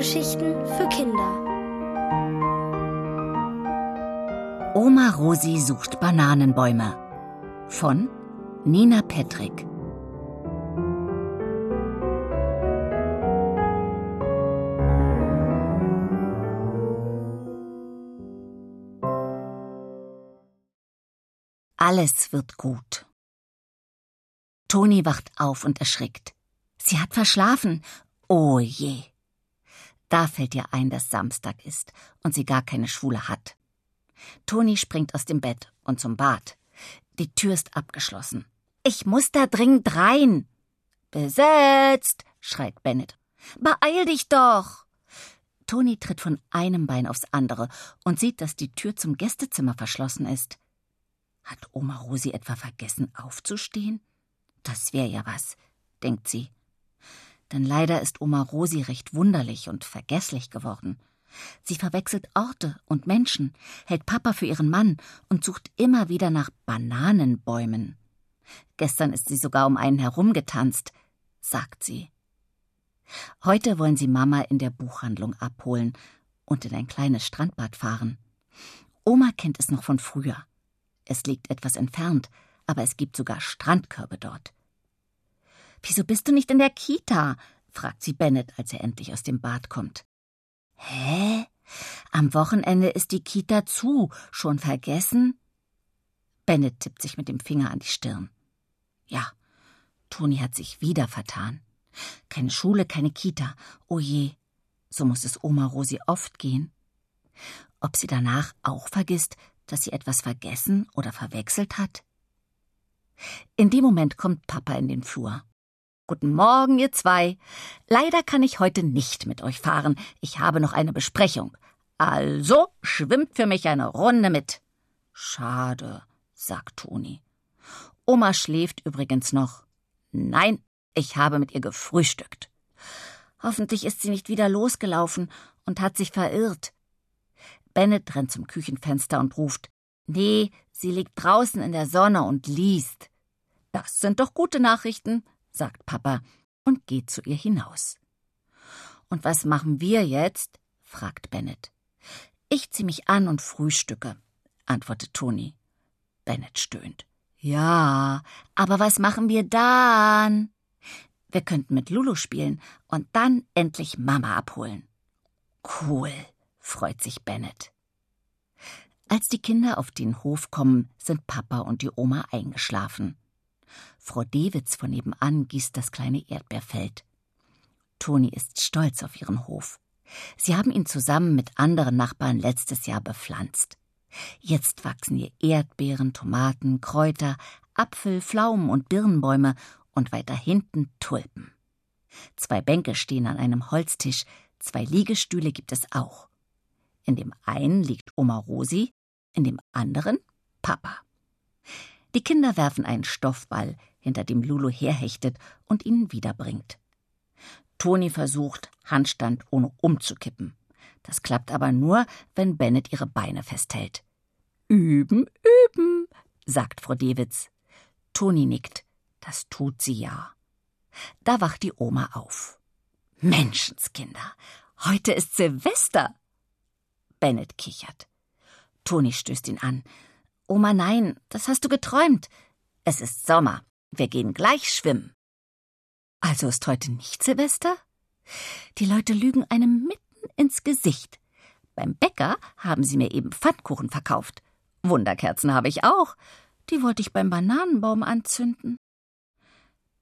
Hörgeschichten für Kinder. Oma Rosi sucht Bananenbäume von Nina Petrick. Alles wird gut. Toni wacht auf und erschrickt. Sie hat verschlafen. Oh je. Da fällt ihr ein, dass Samstag ist und sie gar keine Schule hat. Toni springt aus dem Bett und zum Bad. Die Tür ist abgeschlossen. Ich muss da dringend rein. Besetzt, schreit Bennett. Beeil dich doch. Toni tritt von einem Bein aufs andere und sieht, dass die Tür zum Gästezimmer verschlossen ist. Hat Oma Rosi etwa vergessen aufzustehen? Das wäre ja was, denkt sie. Denn leider ist Oma Rosi recht wunderlich und vergesslich geworden. Sie verwechselt Orte und Menschen, hält Papa für ihren Mann und sucht immer wieder nach Bananenbäumen. Gestern ist sie sogar um einen herumgetanzt, sagt sie. Heute wollen sie Mama in der Buchhandlung abholen und in ein kleines Strandbad fahren. Oma kennt es noch von früher. Es liegt etwas entfernt, aber es gibt sogar Strandkörbe dort. Wieso bist du nicht in der Kita? fragt sie Bennett, als er endlich aus dem Bad kommt. Hä? Am Wochenende ist die Kita zu. Schon vergessen? Bennett tippt sich mit dem Finger an die Stirn. Ja, Toni hat sich wieder vertan. Keine Schule, keine Kita. Oh je, so muss es Oma Rosi oft gehen. Ob sie danach auch vergisst, dass sie etwas vergessen oder verwechselt hat? In dem Moment kommt Papa in den Flur. Guten Morgen, ihr zwei. Leider kann ich heute nicht mit euch fahren. Ich habe noch eine Besprechung. Also schwimmt für mich eine Runde mit. Schade, sagt Toni. Oma schläft übrigens noch. Nein, ich habe mit ihr gefrühstückt. Hoffentlich ist sie nicht wieder losgelaufen und hat sich verirrt. Bennett rennt zum Küchenfenster und ruft Nee, sie liegt draußen in der Sonne und liest. Das sind doch gute Nachrichten, sagt Papa und geht zu ihr hinaus. Und was machen wir jetzt? fragt Bennett. Ich zieh mich an und frühstücke, antwortet Toni. Bennett stöhnt. Ja, aber was machen wir dann? Wir könnten mit Lulu spielen und dann endlich Mama abholen. Cool, freut sich Bennett. Als die Kinder auf den Hof kommen, sind Papa und die Oma eingeschlafen. Frau Dewitz von nebenan gießt das kleine Erdbeerfeld. Toni ist stolz auf ihren Hof. Sie haben ihn zusammen mit anderen Nachbarn letztes Jahr bepflanzt. Jetzt wachsen hier Erdbeeren, Tomaten, Kräuter, Apfel, Pflaumen und Birnenbäume und weiter hinten Tulpen. Zwei Bänke stehen an einem Holztisch, zwei Liegestühle gibt es auch. In dem einen liegt Oma Rosi, in dem anderen Papa. Die Kinder werfen einen Stoffball, hinter dem Lulu herhechtet und ihn wiederbringt. Toni versucht, Handstand ohne umzukippen. Das klappt aber nur, wenn Bennett ihre Beine festhält. Üben, üben, sagt Frau Dewitz. Toni nickt. Das tut sie ja. Da wacht die Oma auf. Menschenskinder, heute ist Silvester. Bennett kichert. Toni stößt ihn an. Oma, nein, das hast du geträumt. Es ist Sommer. Wir gehen gleich schwimmen. Also ist heute nicht Silvester? Die Leute lügen einem mitten ins Gesicht. Beim Bäcker haben sie mir eben Pfannkuchen verkauft. Wunderkerzen habe ich auch. Die wollte ich beim Bananenbaum anzünden.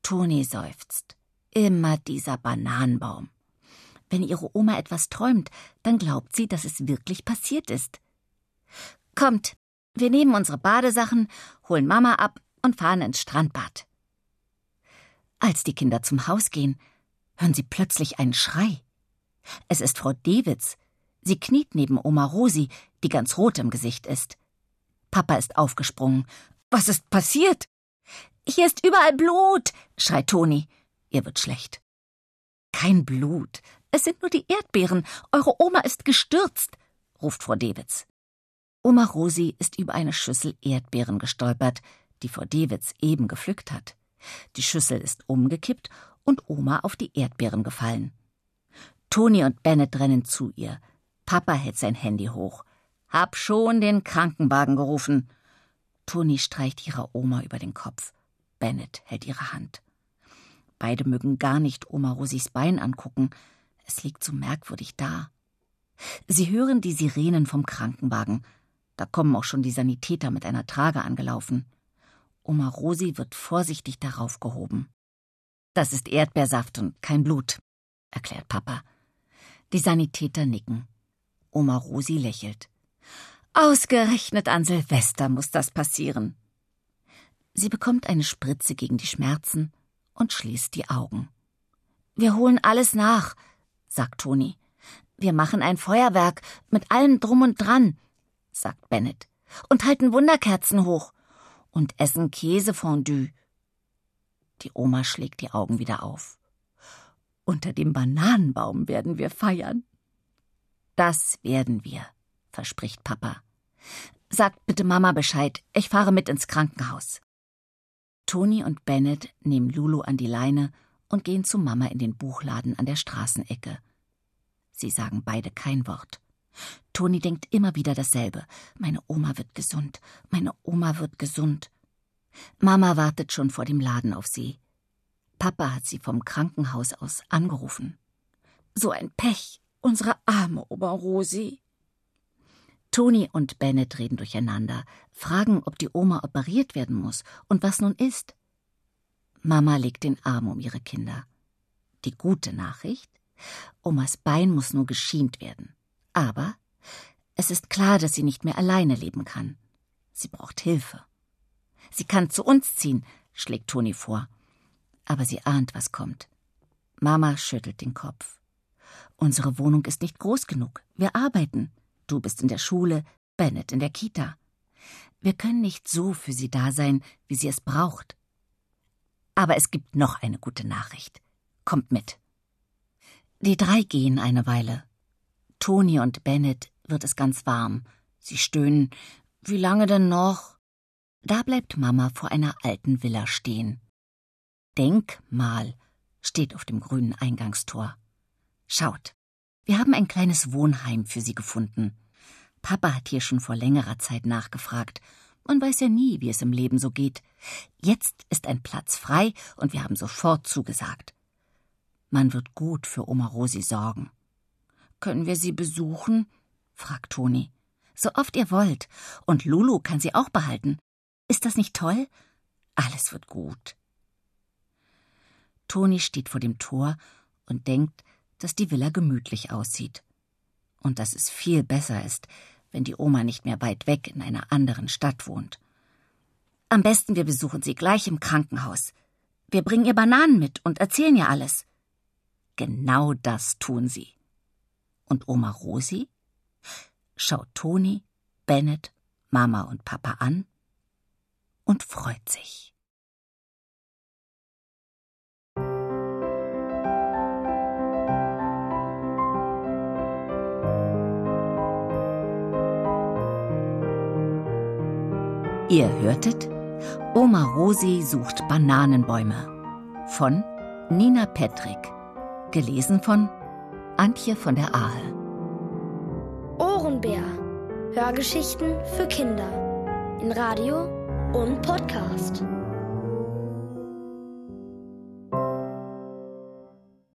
Toni seufzt. Immer dieser Bananenbaum. Wenn ihre Oma etwas träumt, dann glaubt sie, dass es wirklich passiert ist. Kommt, wir nehmen unsere Badesachen, holen Mama ab und fahren ins Strandbad. Als die Kinder zum Haus gehen, hören sie plötzlich einen Schrei. Es ist Frau Dewitz. Sie kniet neben Oma Rosi, die ganz rot im Gesicht ist. Papa ist aufgesprungen. Was ist passiert? Hier ist überall Blut, schreit Toni. Ihr wird schlecht. Kein Blut. Es sind nur die Erdbeeren. Eure Oma ist gestürzt, ruft Frau Dewitz. Oma Rosi ist über eine Schüssel Erdbeeren gestolpert, die Frau Dewitz eben gepflückt hat. Die Schüssel ist umgekippt und Oma auf die Erdbeeren gefallen. Toni und Bennett rennen zu ihr. Papa hält sein Handy hoch. Hab schon den Krankenwagen gerufen. Toni streicht ihrer Oma über den Kopf. Bennett hält ihre Hand. Beide mögen gar nicht Oma Rosis Bein angucken. Es liegt so merkwürdig da. Sie hören die Sirenen vom Krankenwagen. Da kommen auch schon die Sanitäter mit einer Trage angelaufen. Oma Rosi wird vorsichtig darauf gehoben. Das ist Erdbeersaft und kein Blut, erklärt Papa. Die Sanitäter nicken. Oma Rosi lächelt. Ausgerechnet an Silvester muss das passieren. Sie bekommt eine Spritze gegen die Schmerzen und schließt die Augen. Wir holen alles nach, sagt Toni. Wir machen ein Feuerwerk mit allem drum und dran, sagt Bennett, und halten Wunderkerzen hoch und essen Käsefondue. Die Oma schlägt die Augen wieder auf. Unter dem Bananenbaum werden wir feiern. Das werden wir, verspricht Papa. Sagt bitte Mama Bescheid, ich fahre mit ins Krankenhaus. Toni und Bennett nehmen Lulu an die Leine und gehen zu Mama in den Buchladen an der Straßenecke. Sie sagen beide kein Wort. Toni denkt immer wieder dasselbe. Meine Oma wird gesund, meine Oma wird gesund. Mama wartet schon vor dem Laden auf sie. Papa hat sie vom Krankenhaus aus angerufen. So ein Pech, unsere arme Oma Rosi. Toni und Bennett reden durcheinander, fragen, ob die Oma operiert werden muss und was nun ist. Mama legt den Arm um ihre Kinder. Die gute Nachricht? Omas Bein muss nur geschient werden. Aber es ist klar, dass sie nicht mehr alleine leben kann. Sie braucht Hilfe. Sie kann zu uns ziehen, schlägt Toni vor. Aber sie ahnt, was kommt. Mama schüttelt den Kopf. Unsere Wohnung ist nicht groß genug. Wir arbeiten. Du bist in der Schule, Bennett in der Kita. Wir können nicht so für sie da sein, wie sie es braucht. Aber es gibt noch eine gute Nachricht. Kommt mit. Die drei gehen eine Weile. Toni und Bennett wird es ganz warm. Sie stöhnen. Wie lange denn noch? Da bleibt Mama vor einer alten Villa stehen. Denkmal steht auf dem grünen Eingangstor. Schaut, wir haben ein kleines Wohnheim für Sie gefunden. Papa hat hier schon vor längerer Zeit nachgefragt. Man weiß ja nie, wie es im Leben so geht. Jetzt ist ein Platz frei und wir haben sofort zugesagt. Man wird gut für Oma Rosi sorgen. Können wir sie besuchen? fragt Toni. So oft ihr wollt. Und Lulu kann sie auch behalten. Ist das nicht toll? Alles wird gut. Toni steht vor dem Tor und denkt, dass die Villa gemütlich aussieht. Und dass es viel besser ist, wenn die Oma nicht mehr weit weg in einer anderen Stadt wohnt. Am besten wir besuchen sie gleich im Krankenhaus. Wir bringen ihr Bananen mit und erzählen ihr alles. Genau das tun sie. Und Oma Rosi schaut Toni, Bennett, Mama und Papa an und freut sich. Ihr hörtet Oma Rosi sucht Bananenbäume von Nina Petrick, gelesen von Antje von der Ahe. Ohrenbär. Hörgeschichten für Kinder in Radio und Podcast.